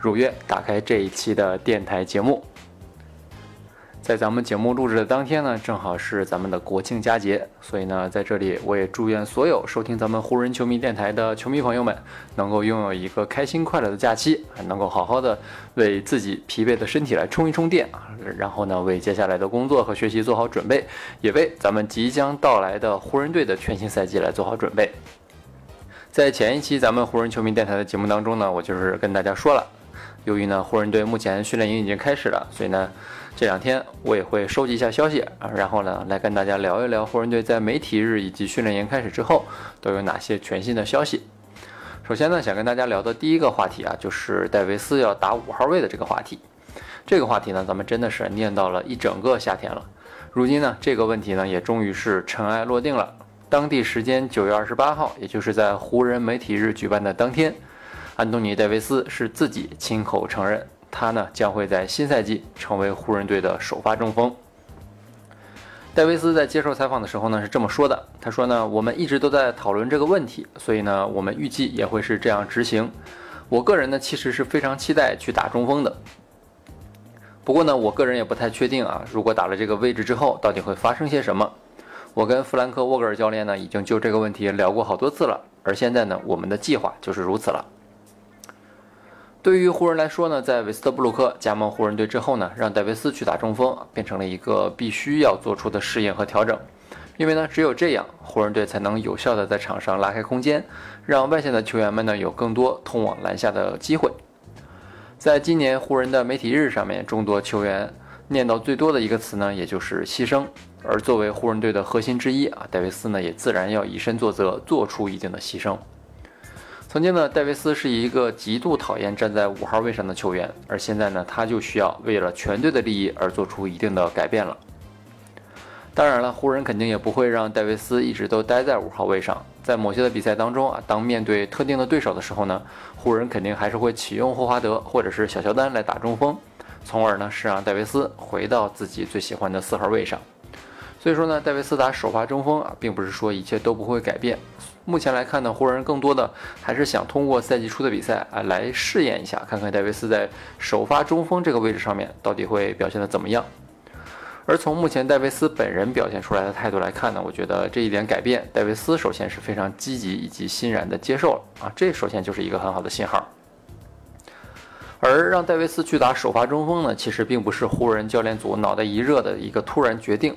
如约打开这一期的电台节目。在咱们节目录制的当天呢，正好是咱们的国庆佳节，所以呢，在这里我也祝愿所有收听咱们湖人球迷电台的球迷朋友们，能够拥有一个开心快乐的假期，能够好好的为自己疲惫的身体来充一充电，然后呢，为接下来的工作和学习做好准备，也为咱们即将到来的湖人队的全新赛季来做好准备。在前一期咱们湖人球迷电台的节目当中呢，我就是跟大家说了，由于呢湖人队目前训练营已经开始了，所以呢。这两天我也会收集一下消息啊，然后呢来跟大家聊一聊湖人队在媒体日以及训练营开始之后都有哪些全新的消息。首先呢，想跟大家聊的第一个话题啊，就是戴维斯要打五号位的这个话题。这个话题呢，咱们真的是念叨了一整个夏天了。如今呢，这个问题呢也终于是尘埃落定了。当地时间九月二十八号，也就是在湖人媒体日举办的当天，安东尼·戴维斯是自己亲口承认。他呢将会在新赛季成为湖人队的首发中锋。戴维斯在接受采访的时候呢是这么说的：“他说呢，我们一直都在讨论这个问题，所以呢，我们预计也会是这样执行。我个人呢其实是非常期待去打中锋的。不过呢，我个人也不太确定啊，如果打了这个位置之后，到底会发生些什么。我跟弗兰克·沃格尔教练呢已经就这个问题聊过好多次了，而现在呢，我们的计划就是如此了。”对于湖人来说呢，在韦斯特布鲁克加盟湖人队之后呢，让戴维斯去打中锋，变成了一个必须要做出的适应和调整。因为呢，只有这样，湖人队才能有效的在场上拉开空间，让外线的球员们呢有更多通往篮下的机会。在今年湖人的媒体日上面，众多球员念叨最多的一个词呢，也就是牺牲。而作为湖人队的核心之一啊，戴维斯呢也自然要以身作则，做出一定的牺牲。曾经呢，戴维斯是一个极度讨厌站在五号位上的球员，而现在呢，他就需要为了全队的利益而做出一定的改变了。当然了，湖人肯定也不会让戴维斯一直都待在五号位上，在某些的比赛当中啊，当面对特定的对手的时候呢，湖人肯定还是会启用霍华德或者是小乔丹来打中锋，从而呢是让戴维斯回到自己最喜欢的四号位上。所以说呢，戴维斯打首发中锋啊，并不是说一切都不会改变。目前来看呢，湖人更多的还是想通过赛季初的比赛啊，来试验一下，看看戴维斯在首发中锋这个位置上面到底会表现的怎么样。而从目前戴维斯本人表现出来的态度来看呢，我觉得这一点改变，戴维斯首先是非常积极以及欣然的接受了啊，这首先就是一个很好的信号。而让戴维斯去打首发中锋呢，其实并不是湖人教练组脑袋一热的一个突然决定。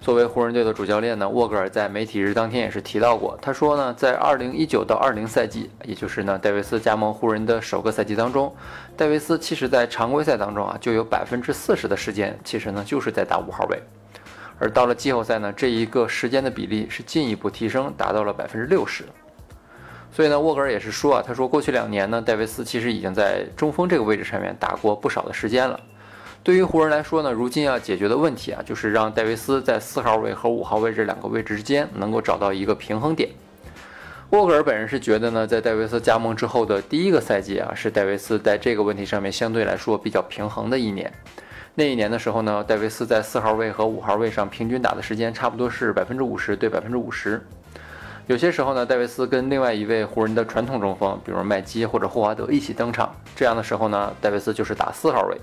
作为湖人队的主教练呢，沃格尔在媒体日当天也是提到过，他说呢，在二零一九到二零赛季，也就是呢戴维斯加盟湖人的首个赛季当中，戴维斯其实在常规赛当中啊，就有百分之四十的时间，其实呢就是在打五号位，而到了季后赛呢，这一个时间的比例是进一步提升，达到了百分之六十。所以呢，沃格尔也是说啊，他说过去两年呢，戴维斯其实已经在中锋这个位置上面打过不少的时间了。对于湖人来说呢，如今要解决的问题啊，就是让戴维斯在四号位和五号位这两个位置之间能够找到一个平衡点。沃格尔本人是觉得呢，在戴维斯加盟之后的第一个赛季啊，是戴维斯在这个问题上面相对来说比较平衡的一年。那一年的时候呢，戴维斯在四号位和五号位上平均打的时间差不多是百分之五十对百分之五十。有些时候呢，戴维斯跟另外一位湖人的传统中锋，比如麦基或者霍华德一起登场，这样的时候呢，戴维斯就是打四号位。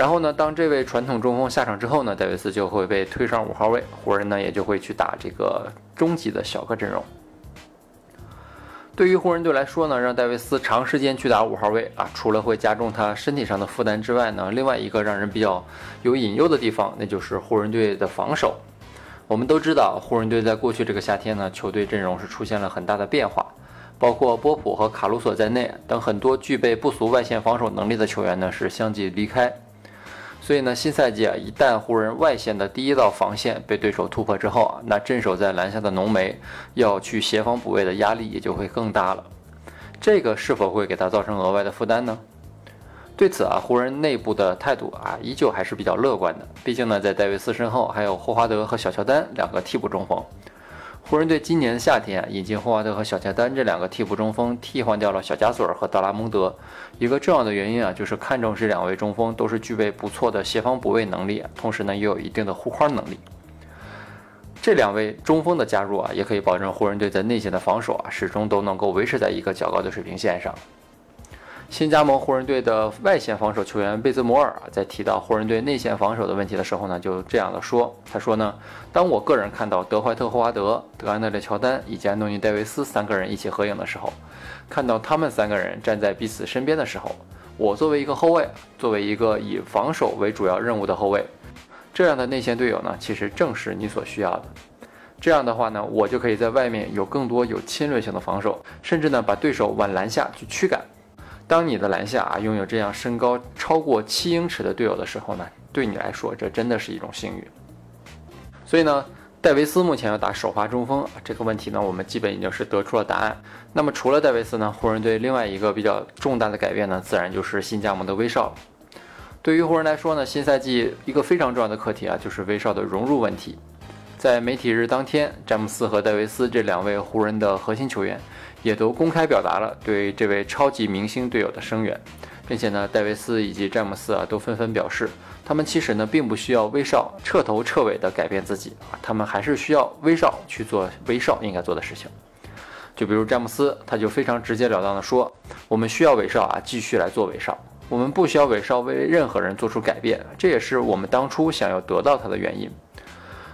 然后呢，当这位传统中锋下场之后呢，戴维斯就会被推上五号位，湖人呢也就会去打这个终极的小个阵容。对于湖人队来说呢，让戴维斯长时间去打五号位啊，除了会加重他身体上的负担之外呢，另外一个让人比较有隐忧的地方，那就是湖人队的防守。我们都知道，湖人队在过去这个夏天呢，球队阵容是出现了很大的变化，包括波普和卡鲁索在内等很多具备不俗外线防守能力的球员呢，是相继离开。所以呢，新赛季啊，一旦湖人外线的第一道防线被对手突破之后啊，那镇守在篮下的浓眉要去协防补位的压力也就会更大了。这个是否会给他造成额外的负担呢？对此啊，湖人内部的态度啊，依旧还是比较乐观的。毕竟呢，在戴维斯身后还有霍华德和小乔丹两个替补中锋。湖人队今年夏天引进霍华德和小乔丹这两个替补中锋，替换掉了小加索尔和德拉蒙德。一个重要的原因啊，就是看中这两位中锋都是具备不错的协防补位能力，同时呢，也有一定的护框能力。这两位中锋的加入啊，也可以保证湖人队在内线的防守啊，始终都能够维持在一个较高的水平线上。新加盟湖人队的外线防守球员贝兹摩尔啊，在提到湖人队内线防守的问题的时候呢，就这样的说：“他说呢，当我个人看到德怀特·霍华德、德安德烈·乔丹以及安东尼·戴维斯三个人一起合影的时候，看到他们三个人站在彼此身边的时候，我作为一个后卫，作为一个以防守为主要任务的后卫，这样的内线队友呢，其实正是你所需要的。这样的话呢，我就可以在外面有更多有侵略性的防守，甚至呢，把对手往篮下去驱赶。”当你的篮下啊拥有这样身高超过七英尺的队友的时候呢，对你来说这真的是一种幸运。所以呢，戴维斯目前要打首发中锋这个问题呢，我们基本已经是得出了答案。那么除了戴维斯呢，湖人队另外一个比较重大的改变呢，自然就是新加盟的威少。对于湖人来说呢，新赛季一个非常重要的课题啊，就是威少的融入问题。在媒体日当天，詹姆斯和戴维斯这两位湖人的核心球员。也都公开表达了对这位超级明星队友的声援，并且呢，戴维斯以及詹姆斯啊都纷纷表示，他们其实呢并不需要威少彻头彻尾的改变自己啊，他们还是需要威少去做威少应该做的事情。就比如詹姆斯，他就非常直截了当的说，我们需要威少啊继续来做威少，我们不需要威少为任何人做出改变，这也是我们当初想要得到他的原因。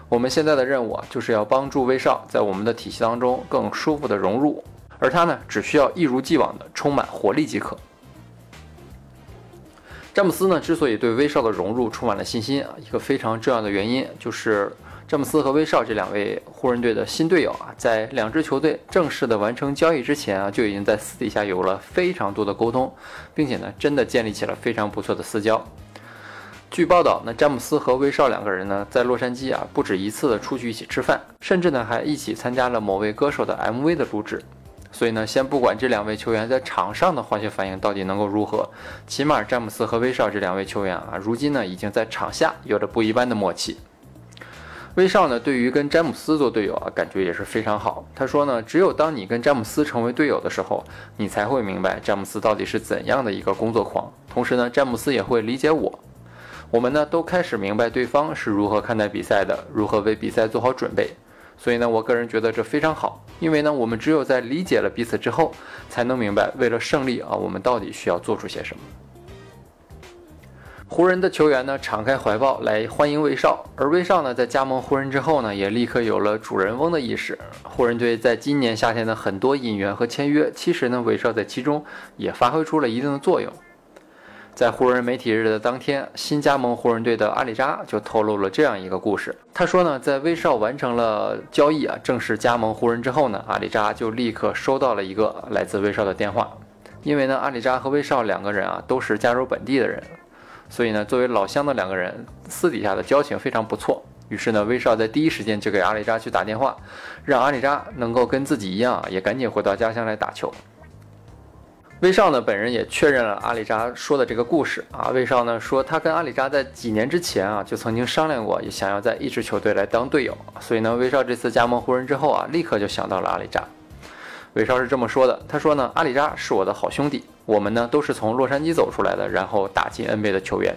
我们现在的任务啊，就是要帮助威少在我们的体系当中更舒服的融入。而他呢，只需要一如既往的充满活力即可。詹姆斯呢，之所以对威少的融入充满了信心啊，一个非常重要的原因就是詹姆斯和威少这两位湖人队的新队友啊，在两支球队正式的完成交易之前啊，就已经在私底下有了非常多的沟通，并且呢，真的建立起了非常不错的私交。据报道，那詹姆斯和威少两个人呢，在洛杉矶啊，不止一次的出去一起吃饭，甚至呢，还一起参加了某位歌手的 MV 的录制。所以呢，先不管这两位球员在场上的化学反应到底能够如何，起码詹姆斯和威少这两位球员啊，如今呢已经在场下有着不一般的默契。威少呢，对于跟詹姆斯做队友啊，感觉也是非常好。他说呢，只有当你跟詹姆斯成为队友的时候，你才会明白詹姆斯到底是怎样的一个工作狂。同时呢，詹姆斯也会理解我。我们呢都开始明白对方是如何看待比赛的，如何为比赛做好准备。所以呢，我个人觉得这非常好，因为呢，我们只有在理解了彼此之后，才能明白为了胜利啊，我们到底需要做出些什么。湖人的球员呢，敞开怀抱来欢迎威少，而威少呢，在加盟湖人之后呢，也立刻有了主人翁的意识。湖人队在今年夏天的很多引援和签约，其实呢，威少在其中也发挥出了一定的作用。在湖人媒体日的当天，新加盟湖人队的阿里扎就透露了这样一个故事。他说呢，在威少完成了交易啊，正式加盟湖人之后呢，阿里扎就立刻收到了一个来自威少的电话。因为呢，阿里扎和威少两个人啊都是加州本地的人，所以呢，作为老乡的两个人私底下的交情非常不错。于是呢，威少在第一时间就给阿里扎去打电话，让阿里扎能够跟自己一样，也赶紧回到家乡来打球。威少呢，本人也确认了阿里扎说的这个故事啊。威少呢说，他跟阿里扎在几年之前啊，就曾经商量过，也想要在一支球队来当队友。所以呢，威少这次加盟湖人之后啊，立刻就想到了阿里扎。威少是这么说的，他说呢，阿里扎是我的好兄弟，我们呢都是从洛杉矶走出来的，然后打进 NBA 的球员。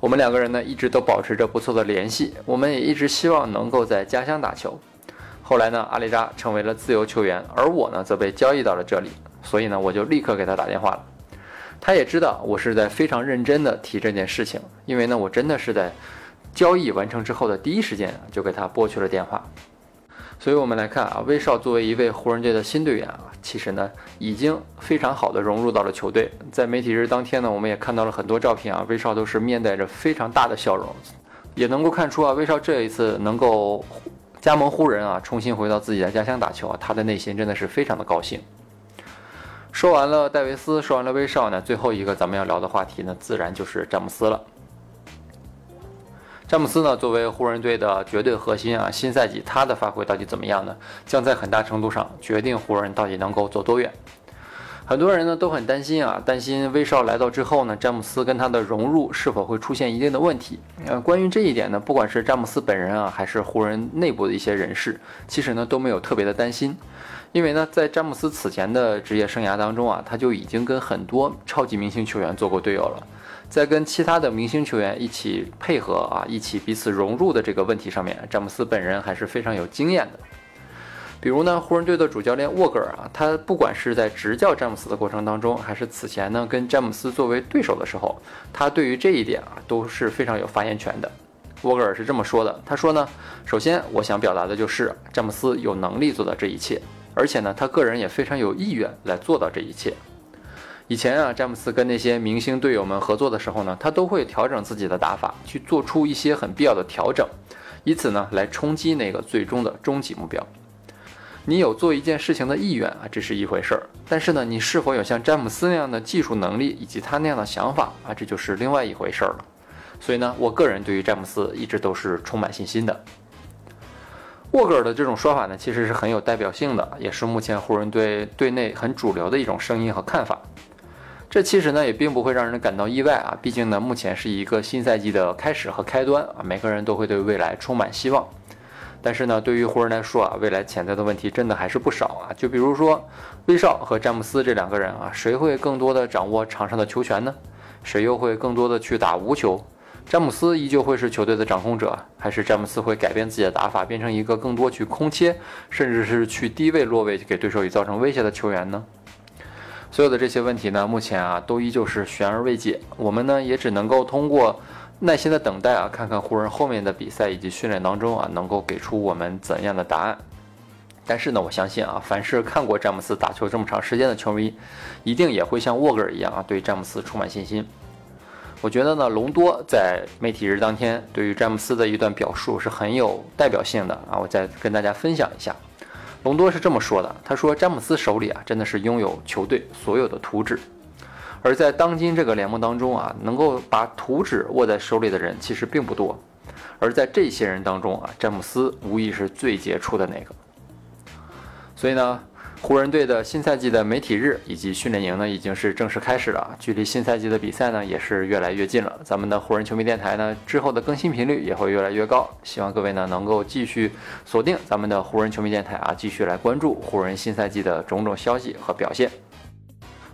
我们两个人呢一直都保持着不错的联系，我们也一直希望能够在家乡打球。后来呢，阿里扎成为了自由球员，而我呢则被交易到了这里。所以呢，我就立刻给他打电话了。他也知道我是在非常认真的提这件事情，因为呢，我真的是在交易完成之后的第一时间就给他拨去了电话。所以我们来看啊，威少作为一位湖人队的新队员啊，其实呢已经非常好的融入到了球队。在媒体日当天呢，我们也看到了很多照片啊，威少都是面带着非常大的笑容，也能够看出啊，威少这一次能够加盟湖人啊，重新回到自己的家乡打球啊，他的内心真的是非常的高兴。说完了戴维斯，说完了威少呢，最后一个咱们要聊的话题呢，自然就是詹姆斯了。詹姆斯呢，作为湖人队的绝对核心啊，新赛季他的发挥到底怎么样呢？将在很大程度上决定湖人到底能够走多远。很多人呢都很担心啊，担心威少来到之后呢，詹姆斯跟他的融入是否会出现一定的问题。呃，关于这一点呢，不管是詹姆斯本人啊，还是湖人内部的一些人士，其实呢都没有特别的担心，因为呢，在詹姆斯此前的职业生涯当中啊，他就已经跟很多超级明星球员做过队友了，在跟其他的明星球员一起配合啊，一起彼此融入的这个问题上面，詹姆斯本人还是非常有经验的。比如呢，湖人队的主教练沃格尔啊，他不管是在执教詹姆斯的过程当中，还是此前呢跟詹姆斯作为对手的时候，他对于这一点啊都是非常有发言权的。沃格尔是这么说的，他说呢，首先我想表达的就是詹姆斯有能力做到这一切，而且呢他个人也非常有意愿来做到这一切。以前啊，詹姆斯跟那些明星队友们合作的时候呢，他都会调整自己的打法，去做出一些很必要的调整，以此呢来冲击那个最终的终极目标。你有做一件事情的意愿啊，这是一回事儿。但是呢，你是否有像詹姆斯那样的技术能力以及他那样的想法啊，这就是另外一回事儿了。所以呢，我个人对于詹姆斯一直都是充满信心的。沃格尔的这种说法呢，其实是很有代表性的，也是目前湖人队队内很主流的一种声音和看法。这其实呢，也并不会让人感到意外啊，毕竟呢，目前是一个新赛季的开始和开端啊，每个人都会对未来充满希望。但是呢，对于湖人来说啊，未来潜在的问题真的还是不少啊。就比如说，威少和詹姆斯这两个人啊，谁会更多的掌握场上的球权呢？谁又会更多的去打无球？詹姆斯依旧会是球队的掌控者，还是詹姆斯会改变自己的打法，变成一个更多去空切，甚至是去低位落位给对手以造成威胁的球员呢？所有的这些问题呢，目前啊都依旧是悬而未解。我们呢也只能够通过。耐心的等待啊，看看湖人后面的比赛以及训练当中啊，能够给出我们怎样的答案。但是呢，我相信啊，凡是看过詹姆斯打球这么长时间的球迷，一定也会像沃格尔一样啊，对詹姆斯充满信心。我觉得呢，隆多在媒体日当天对于詹姆斯的一段表述是很有代表性的啊，我再跟大家分享一下。隆多是这么说的，他说：“詹姆斯手里啊，真的是拥有球队所有的图纸。”而在当今这个联盟当中啊，能够把图纸握在手里的人其实并不多。而在这些人当中啊，詹姆斯无疑是最杰出的那个。所以呢，湖人队的新赛季的媒体日以及训练营呢，已经是正式开始了。距离新赛季的比赛呢，也是越来越近了。咱们的湖人球迷电台呢，之后的更新频率也会越来越高。希望各位呢，能够继续锁定咱们的湖人球迷电台啊，继续来关注湖人新赛季的种种消息和表现。